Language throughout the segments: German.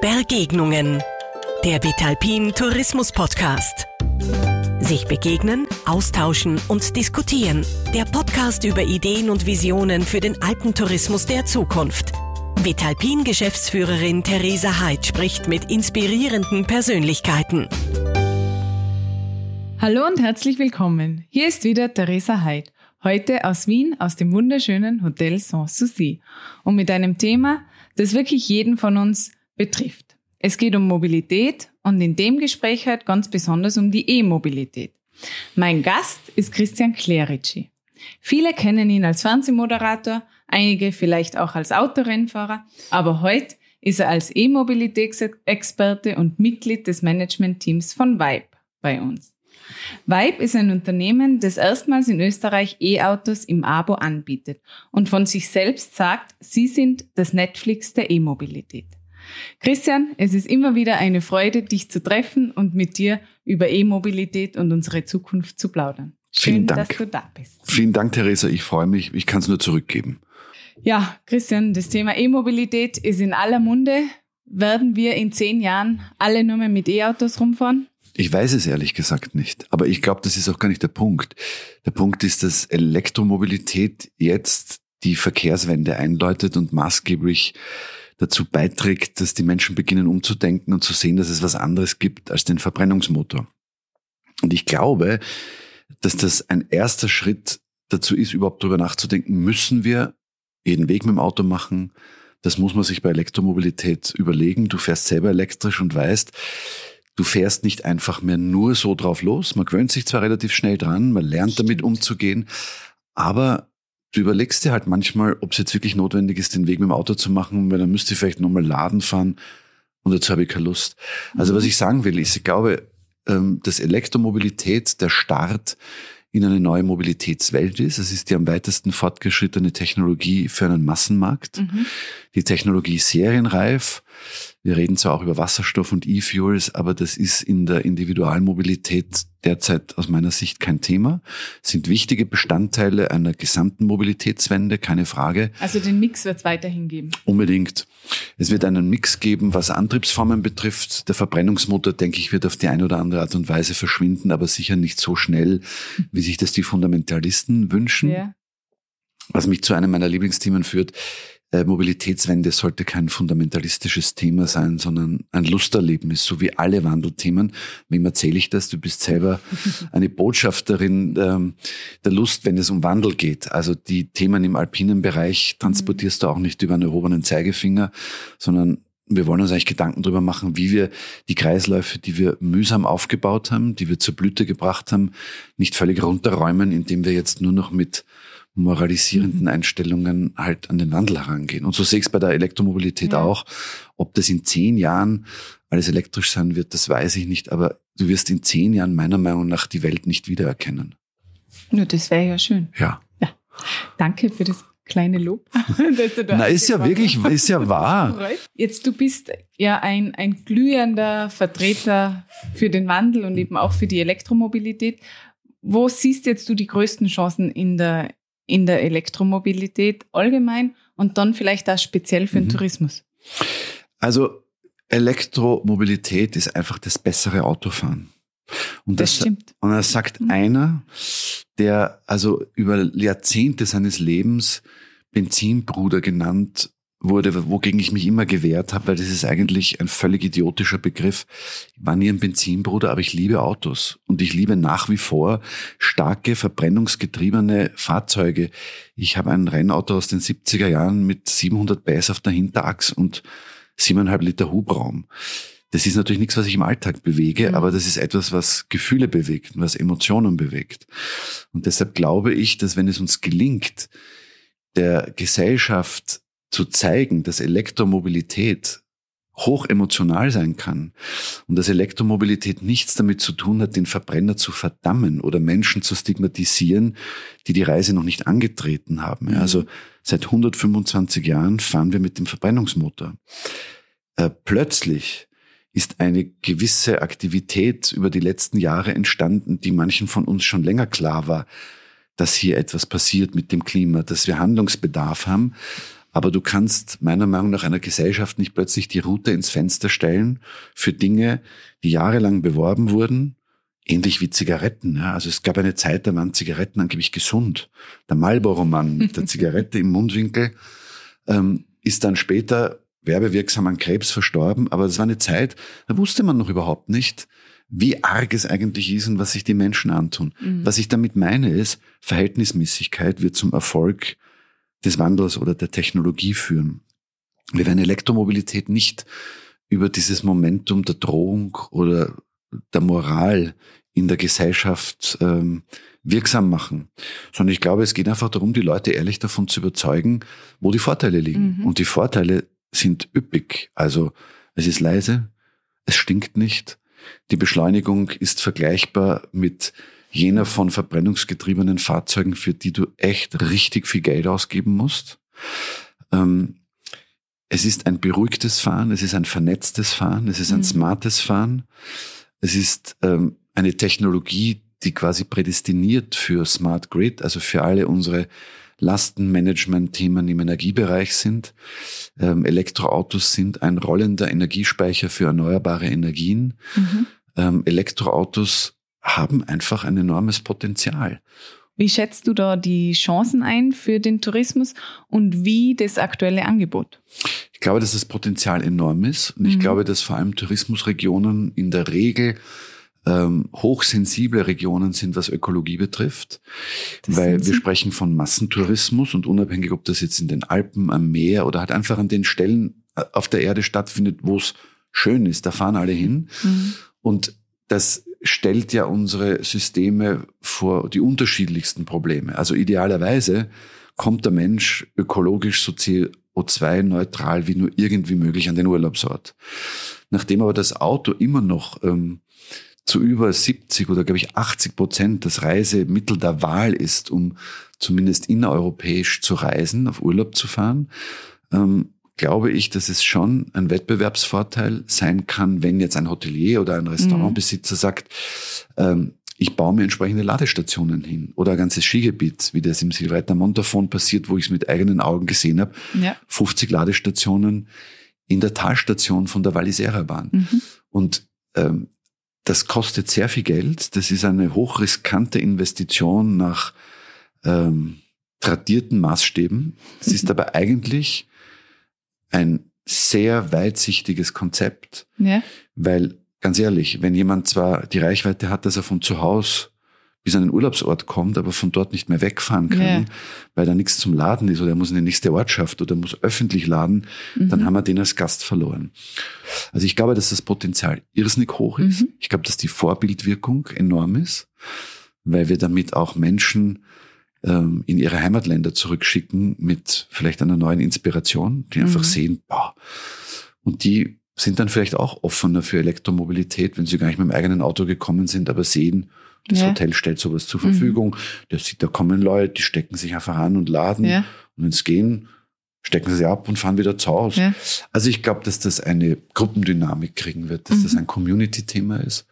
Bergegnungen. Der Vitalpin Tourismus Podcast. Sich begegnen, austauschen und diskutieren. Der Podcast über Ideen und Visionen für den Alpentourismus der Zukunft. Vitalpin Geschäftsführerin Theresa Heid spricht mit inspirierenden Persönlichkeiten. Hallo und herzlich willkommen. Hier ist wieder Theresa Heid. Heute aus Wien, aus dem wunderschönen Hotel Sanssouci. Und mit einem Thema, das wirklich jeden von uns betrifft. Es geht um Mobilität und in dem Gespräch halt ganz besonders um die E-Mobilität. Mein Gast ist Christian Clerici. Viele kennen ihn als Fernsehmoderator, einige vielleicht auch als Autorennfahrer, aber heute ist er als E-Mobilitätsexperte und Mitglied des Managementteams von Vibe bei uns. Vibe ist ein Unternehmen, das erstmals in Österreich E-Autos im Abo anbietet und von sich selbst sagt, sie sind das Netflix der E-Mobilität. Christian, es ist immer wieder eine Freude, dich zu treffen und mit dir über E-Mobilität und unsere Zukunft zu plaudern. Schön, Vielen Dank. dass du da bist. Vielen Dank, Theresa. Ich freue mich. Ich kann es nur zurückgeben. Ja, Christian, das Thema E-Mobilität ist in aller Munde. Werden wir in zehn Jahren alle nur mehr mit E-Autos rumfahren? Ich weiß es ehrlich gesagt nicht. Aber ich glaube, das ist auch gar nicht der Punkt. Der Punkt ist, dass Elektromobilität jetzt die Verkehrswende einläutet und maßgeblich dazu beiträgt, dass die Menschen beginnen umzudenken und zu sehen, dass es was anderes gibt als den Verbrennungsmotor. Und ich glaube, dass das ein erster Schritt dazu ist, überhaupt darüber nachzudenken, müssen wir jeden Weg mit dem Auto machen. Das muss man sich bei Elektromobilität überlegen. Du fährst selber elektrisch und weißt, du fährst nicht einfach mehr nur so drauf los. Man gewöhnt sich zwar relativ schnell dran, man lernt damit umzugehen, aber du überlegst dir halt manchmal, ob es jetzt wirklich notwendig ist, den Weg mit dem Auto zu machen, weil dann müsste ich vielleicht nochmal laden fahren und dazu habe ich keine Lust. Also was mhm. ich sagen will, ist, ich glaube, ähm, dass Elektromobilität der Start in eine neue Mobilitätswelt ist. Es ist die am weitesten fortgeschrittene Technologie für einen Massenmarkt. Mhm. Die Technologie ist serienreif. Wir reden zwar auch über Wasserstoff und E-Fuels, aber das ist in der Individualmobilität derzeit aus meiner Sicht kein Thema. Sind wichtige Bestandteile einer gesamten Mobilitätswende, keine Frage. Also den Mix wird es weiterhin geben. Unbedingt. Es wird einen Mix geben, was Antriebsformen betrifft. Der Verbrennungsmotor, denke ich, wird auf die eine oder andere Art und Weise verschwinden, aber sicher nicht so schnell, wie sich das die Fundamentalisten wünschen. Ja. Was mich zu einem meiner Lieblingsthemen führt, Mobilitätswende sollte kein fundamentalistisches Thema sein, sondern ein Lusterlebnis, so wie alle Wandelthemen. Wem erzähle ich das? Du bist selber eine Botschafterin ähm, der Lust, wenn es um Wandel geht. Also die Themen im alpinen Bereich transportierst du auch nicht über einen erhobenen Zeigefinger, sondern wir wollen uns eigentlich Gedanken darüber machen, wie wir die Kreisläufe, die wir mühsam aufgebaut haben, die wir zur Blüte gebracht haben, nicht völlig runterräumen, indem wir jetzt nur noch mit moralisierenden mhm. Einstellungen halt an den Wandel herangehen. Und so sehe ich es bei der Elektromobilität ja. auch. Ob das in zehn Jahren alles elektrisch sein wird, das weiß ich nicht. Aber du wirst in zehn Jahren meiner Meinung nach die Welt nicht wiedererkennen. Nur das wäre ja schön. Ja. ja. Danke für das kleine Lob. Na, ist ja wirklich, ist ja wahr. Jetzt, du bist ja ein, ein glühender Vertreter für den Wandel und eben auch für die Elektromobilität. Wo siehst jetzt du die größten Chancen in der, in der Elektromobilität allgemein und dann vielleicht auch speziell für den mhm. Tourismus? Also Elektromobilität ist einfach das bessere Autofahren. Und das, das stimmt. Und das sagt mhm. einer, der also über Jahrzehnte seines Lebens Benzinbruder genannt wurde, wogegen ich mich immer gewehrt habe, weil das ist eigentlich ein völlig idiotischer Begriff. Ich war nie ein Benzinbruder, aber ich liebe Autos und ich liebe nach wie vor starke verbrennungsgetriebene Fahrzeuge. Ich habe ein Rennauto aus den 70er Jahren mit 700 PS auf der Hinterachs und 7,5 Liter Hubraum. Das ist natürlich nichts, was ich im Alltag bewege, mhm. aber das ist etwas, was Gefühle bewegt, was Emotionen bewegt. Und deshalb glaube ich, dass wenn es uns gelingt, der Gesellschaft zu zeigen, dass Elektromobilität hoch emotional sein kann und dass Elektromobilität nichts damit zu tun hat, den Verbrenner zu verdammen oder Menschen zu stigmatisieren, die die Reise noch nicht angetreten haben. Mhm. Also seit 125 Jahren fahren wir mit dem Verbrennungsmotor. Äh, plötzlich ist eine gewisse Aktivität über die letzten Jahre entstanden, die manchen von uns schon länger klar war, dass hier etwas passiert mit dem Klima, dass wir Handlungsbedarf haben. Aber du kannst meiner Meinung nach einer Gesellschaft nicht plötzlich die Route ins Fenster stellen für Dinge, die jahrelang beworben wurden, ähnlich wie Zigaretten. Ja. Also es gab eine Zeit, da waren Zigaretten angeblich gesund. Der Marlboro-Mann mit der Zigarette im Mundwinkel ähm, ist dann später werbewirksam an Krebs verstorben. Aber das war eine Zeit, da wusste man noch überhaupt nicht, wie arg es eigentlich ist und was sich die Menschen antun. Mhm. Was ich damit meine ist, Verhältnismäßigkeit wird zum Erfolg des Wandels oder der Technologie führen. Wir werden Elektromobilität nicht über dieses Momentum der Drohung oder der Moral in der Gesellschaft ähm, wirksam machen, sondern ich glaube, es geht einfach darum, die Leute ehrlich davon zu überzeugen, wo die Vorteile liegen. Mhm. Und die Vorteile sind üppig. Also es ist leise, es stinkt nicht, die Beschleunigung ist vergleichbar mit jener von verbrennungsgetriebenen Fahrzeugen, für die du echt richtig viel Geld ausgeben musst. Ähm, es ist ein beruhigtes Fahren, es ist ein vernetztes Fahren, es ist ein mhm. smartes Fahren. Es ist ähm, eine Technologie, die quasi prädestiniert für Smart Grid, also für alle unsere Lastenmanagement-Themen im Energiebereich sind. Ähm, Elektroautos sind ein rollender Energiespeicher für erneuerbare Energien. Mhm. Ähm, Elektroautos haben einfach ein enormes Potenzial. Wie schätzt du da die Chancen ein für den Tourismus und wie das aktuelle Angebot? Ich glaube, dass das Potenzial enorm ist und ich mhm. glaube, dass vor allem Tourismusregionen in der Regel ähm, hochsensible Regionen sind, was Ökologie betrifft, das weil wir sprechen von Massentourismus und unabhängig, ob das jetzt in den Alpen, am Meer oder halt einfach an den Stellen äh, auf der Erde stattfindet, wo es schön ist, da fahren alle hin. Mhm. Und das stellt ja unsere Systeme vor die unterschiedlichsten Probleme. Also idealerweise kommt der Mensch ökologisch so CO2-neutral wie nur irgendwie möglich an den Urlaubsort. Nachdem aber das Auto immer noch ähm, zu über 70 oder glaube ich 80 Prozent das Reisemittel der Wahl ist, um zumindest innereuropäisch zu reisen, auf Urlaub zu fahren, ähm, glaube ich, dass es schon ein Wettbewerbsvorteil sein kann, wenn jetzt ein Hotelier oder ein Restaurantbesitzer mhm. sagt, ähm, ich baue mir entsprechende Ladestationen hin oder ein ganzes Skigebiet, wie das im Silveretter Montafon passiert, wo ich es mit eigenen Augen gesehen habe. Ja. 50 Ladestationen in der Talstation von der Wallisera Bahn. Mhm. Und ähm, das kostet sehr viel Geld. Das ist eine hochriskante Investition nach ähm, tradierten Maßstäben. Es ist mhm. aber eigentlich ein sehr weitsichtiges Konzept, ja. weil ganz ehrlich, wenn jemand zwar die Reichweite hat, dass er von zu Hause bis an den Urlaubsort kommt, aber von dort nicht mehr wegfahren kann, ja. weil da nichts zum Laden ist oder er muss in die nächste Ortschaft oder muss öffentlich laden, mhm. dann haben wir den als Gast verloren. Also ich glaube, dass das Potenzial irrsinnig hoch ist. Mhm. Ich glaube, dass die Vorbildwirkung enorm ist, weil wir damit auch Menschen ähm, in ihre Heimatländer zurückschicken mit vielleicht einer neuen Inspiration, die einfach mhm. sehen, boah, und die sind dann vielleicht auch offener für Elektromobilität, wenn sie gar nicht mit dem eigenen Auto gekommen sind, aber sehen, das ja. Hotel stellt sowas zur Verfügung. Mhm. Der sieht, da kommen Leute, die stecken sich einfach an und laden. Ja. Und wenn es gehen, stecken sie ab und fahren wieder zu Hause. Ja. Also ich glaube, dass das eine Gruppendynamik kriegen wird, dass mhm. das ein Community-Thema ist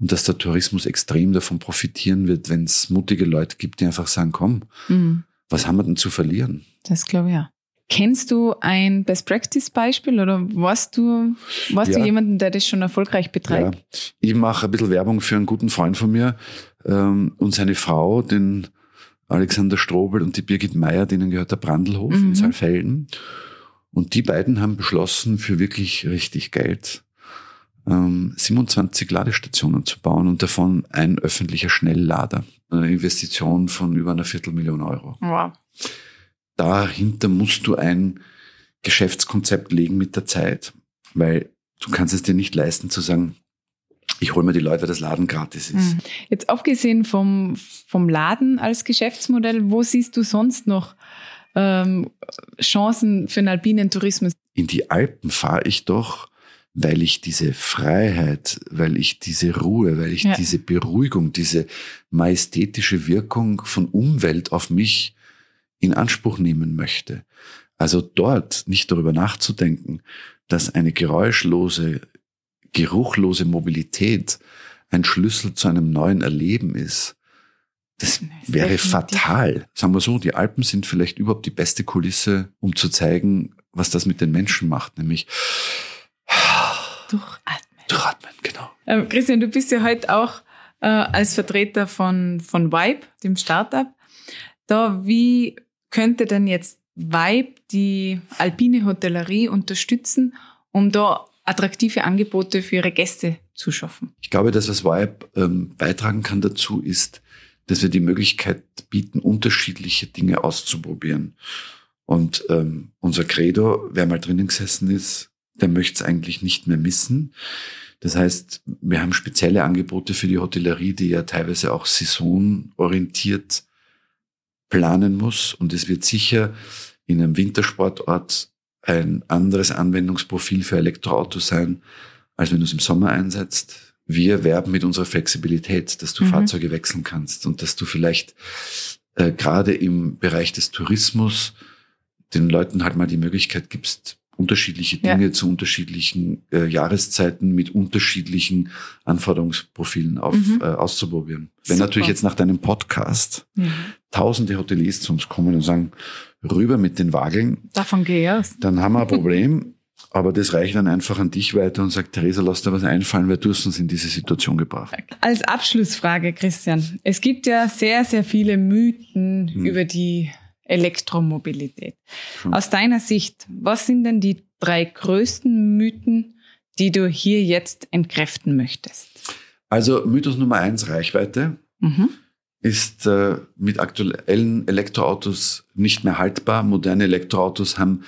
und dass der Tourismus extrem davon profitieren wird, wenn es mutige Leute gibt, die einfach sagen, komm, mhm. was haben wir denn zu verlieren? Das glaube ich ja. Kennst du ein Best-Practice-Beispiel oder warst du, warst ja. du jemanden, der das schon erfolgreich betreibt? Ja. Ich mache ein bisschen Werbung für einen guten Freund von mir ähm, und seine Frau, den Alexander Strobel und die Birgit Meyer, denen gehört der Brandelhof mhm. in Saalfelden. Und die beiden haben beschlossen, für wirklich richtig Geld ähm, 27 Ladestationen zu bauen und davon ein öffentlicher Schnelllader. Eine Investition von über einer Viertelmillion Euro. Wow dahinter musst du ein Geschäftskonzept legen mit der Zeit, weil du kannst es dir nicht leisten zu sagen, ich hole mir die Leute, weil das Laden gratis ist. Mhm. Jetzt abgesehen vom, vom Laden als Geschäftsmodell, wo siehst du sonst noch ähm, Chancen für den alpinen Tourismus? In die Alpen fahre ich doch, weil ich diese Freiheit, weil ich diese Ruhe, weil ich ja. diese Beruhigung, diese majestätische Wirkung von Umwelt auf mich in Anspruch nehmen möchte. Also dort nicht darüber nachzudenken, dass eine geräuschlose, geruchlose Mobilität ein Schlüssel zu einem neuen Erleben ist, Das wäre definitiv. fatal. Sagen wir so, die Alpen sind vielleicht überhaupt die beste Kulisse, um zu zeigen, was das mit den Menschen macht, nämlich durchatmen. Durchatmen, genau. Ähm, Christian, du bist ja heute auch äh, als Vertreter von, von Vibe, dem Startup. Da, wie könnte denn jetzt Vibe die alpine Hotellerie unterstützen, um da attraktive Angebote für ihre Gäste zu schaffen? Ich glaube, dass was Vibe ähm, beitragen kann dazu, ist, dass wir die Möglichkeit bieten, unterschiedliche Dinge auszuprobieren. Und ähm, unser Credo, wer mal drinnen gesessen ist, der möchte es eigentlich nicht mehr missen. Das heißt, wir haben spezielle Angebote für die Hotellerie, die ja teilweise auch saisonorientiert planen muss. Und es wird sicher in einem Wintersportort ein anderes Anwendungsprofil für Elektroautos sein, als wenn du es im Sommer einsetzt. Wir werben mit unserer Flexibilität, dass du mhm. Fahrzeuge wechseln kannst und dass du vielleicht äh, gerade im Bereich des Tourismus den Leuten halt mal die Möglichkeit gibst, unterschiedliche Dinge ja. zu unterschiedlichen äh, Jahreszeiten mit unterschiedlichen Anforderungsprofilen auf, mhm. äh, auszuprobieren. Wenn Super. natürlich jetzt nach deinem Podcast mhm. tausende Hoteliers zu uns kommen und sagen, rüber mit den Wageln. Davon gehe ich aus. Dann haben wir ein Problem. Aber das reicht dann einfach an dich weiter und sagt, Theresa, lass dir was einfallen, weil du hast uns in diese Situation gebracht. Als Abschlussfrage, Christian. Es gibt ja sehr, sehr viele Mythen hm. über die Elektromobilität. Schon. Aus deiner Sicht, was sind denn die drei größten Mythen, die du hier jetzt entkräften möchtest? Also Mythos Nummer eins, Reichweite. Mhm ist äh, mit aktuellen Elektroautos nicht mehr haltbar. Moderne Elektroautos haben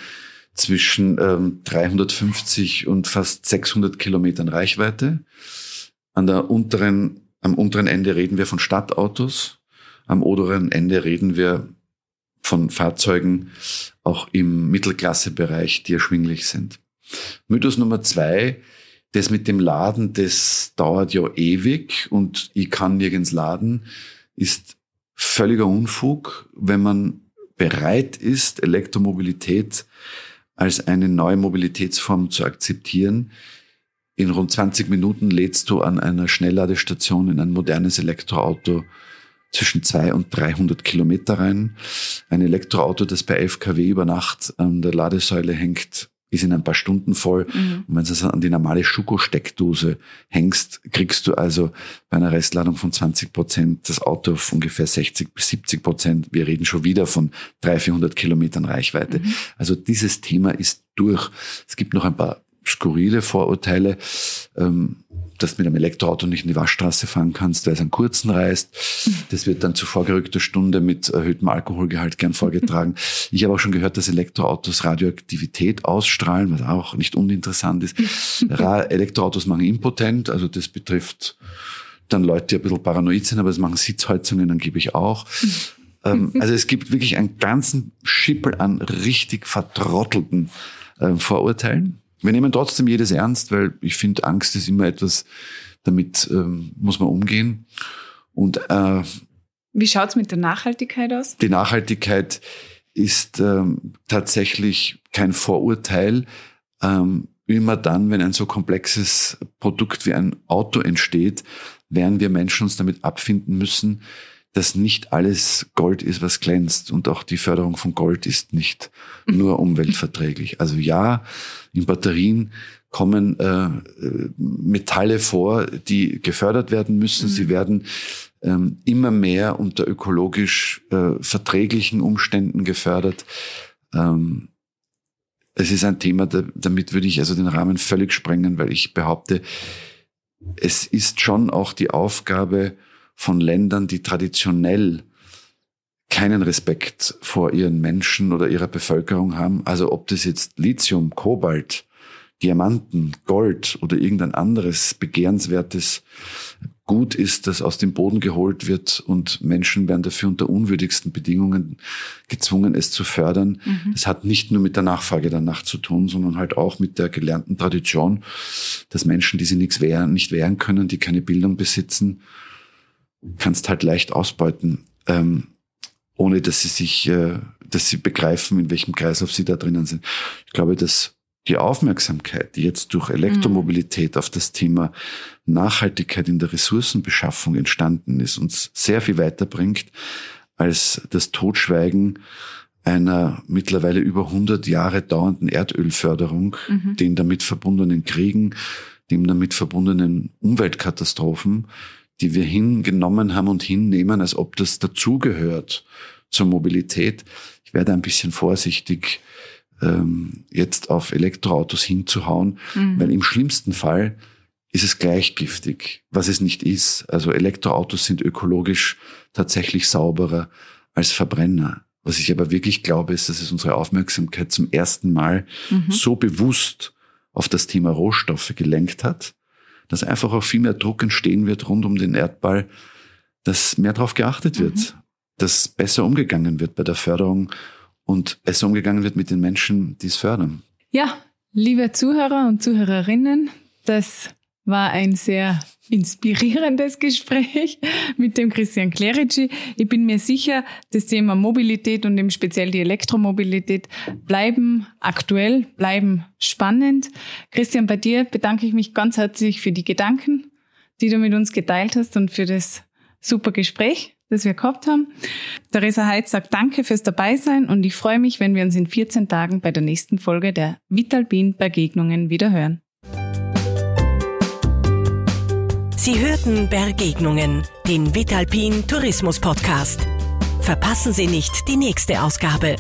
zwischen ähm, 350 und fast 600 Kilometern Reichweite. An der unteren, am unteren Ende reden wir von Stadtautos. Am oberen Ende reden wir von Fahrzeugen auch im Mittelklassebereich, die erschwinglich sind. Mythos Nummer zwei, das mit dem Laden, das dauert ja ewig und ich kann nirgends laden ist völliger Unfug, wenn man bereit ist, Elektromobilität als eine neue Mobilitätsform zu akzeptieren. In rund 20 Minuten lädst du an einer Schnellladestation in ein modernes Elektroauto zwischen 200 und 300 Kilometer rein. Ein Elektroauto, das bei 11 kW über Nacht an der Ladesäule hängt, ist in ein paar Stunden voll. Mhm. Und wenn du es an die normale Schuko-Steckdose hängst, kriegst du also bei einer Restladung von 20 Prozent das Auto auf ungefähr 60 bis 70 Prozent. Wir reden schon wieder von 300, 400 Kilometern Reichweite. Mhm. Also dieses Thema ist durch. Es gibt noch ein paar skurrile Vorurteile. Ähm, dass du mit einem Elektroauto nicht in die Waschstraße fahren kannst, weil es einen kurzen reißt. Das wird dann zu vorgerückter Stunde mit erhöhtem Alkoholgehalt gern vorgetragen. Ich habe auch schon gehört, dass Elektroautos Radioaktivität ausstrahlen, was auch nicht uninteressant ist. Elektroautos machen impotent, also das betrifft dann Leute, die ein bisschen paranoid sind, aber das machen Sitzheizungen angeblich auch. Ähm, also es gibt wirklich einen ganzen Schippel an richtig vertrottelten äh, Vorurteilen. Wir nehmen trotzdem jedes ernst, weil ich finde, Angst ist immer etwas, damit ähm, muss man umgehen. Und äh, wie schaut's mit der Nachhaltigkeit aus? Die Nachhaltigkeit ist ähm, tatsächlich kein Vorurteil. Ähm, immer dann, wenn ein so komplexes Produkt wie ein Auto entsteht, werden wir Menschen uns damit abfinden müssen, dass nicht alles Gold ist, was glänzt. Und auch die Förderung von Gold ist nicht nur umweltverträglich. Also ja, in Batterien kommen äh, Metalle vor, die gefördert werden müssen. Mhm. Sie werden ähm, immer mehr unter ökologisch äh, verträglichen Umständen gefördert. Ähm, es ist ein Thema, da, damit würde ich also den Rahmen völlig sprengen, weil ich behaupte, es ist schon auch die Aufgabe von Ländern, die traditionell keinen Respekt vor ihren Menschen oder ihrer Bevölkerung haben. Also ob das jetzt Lithium, Kobalt, Diamanten, Gold oder irgendein anderes begehrenswertes Gut ist, das aus dem Boden geholt wird und Menschen werden dafür unter unwürdigsten Bedingungen gezwungen, es zu fördern. Mhm. Das hat nicht nur mit der Nachfrage danach zu tun, sondern halt auch mit der gelernten Tradition, dass Menschen, die sie nichts wehren, nicht wehren können, die keine Bildung besitzen, kannst halt leicht ausbeuten, ähm, ohne dass sie sich, äh, dass sie begreifen, in welchem Kreislauf sie da drinnen sind. Ich glaube, dass die Aufmerksamkeit, die jetzt durch Elektromobilität auf das Thema Nachhaltigkeit in der Ressourcenbeschaffung entstanden ist, uns sehr viel weiterbringt als das Totschweigen einer mittlerweile über 100 Jahre dauernden Erdölförderung, mhm. den damit verbundenen Kriegen, dem damit verbundenen Umweltkatastrophen, die wir hingenommen haben und hinnehmen, als ob das dazugehört zur Mobilität. Ich werde ein bisschen vorsichtig, ähm, jetzt auf Elektroautos hinzuhauen, mhm. weil im schlimmsten Fall ist es gleichgiftig, was es nicht ist. Also Elektroautos sind ökologisch tatsächlich sauberer als Verbrenner. Was ich aber wirklich glaube, ist, dass es unsere Aufmerksamkeit zum ersten Mal mhm. so bewusst auf das Thema Rohstoffe gelenkt hat, dass einfach auch viel mehr Druck entstehen wird rund um den Erdball, dass mehr darauf geachtet wird, mhm. dass besser umgegangen wird bei der Förderung und besser umgegangen wird mit den Menschen, die es fördern. Ja, liebe Zuhörer und Zuhörerinnen, das war ein sehr inspirierendes Gespräch mit dem Christian Clerici. Ich bin mir sicher, das Thema Mobilität und im speziell die Elektromobilität bleiben aktuell, bleiben spannend. Christian, bei dir bedanke ich mich ganz herzlich für die Gedanken, die du mit uns geteilt hast und für das super Gespräch, das wir gehabt haben. Theresa Heitz sagt Danke fürs Dabeisein und ich freue mich, wenn wir uns in 14 Tagen bei der nächsten Folge der Vitalbin Begegnungen wieder Sie hörten Begegnungen, den Vitalpin Tourismus Podcast. Verpassen Sie nicht die nächste Ausgabe.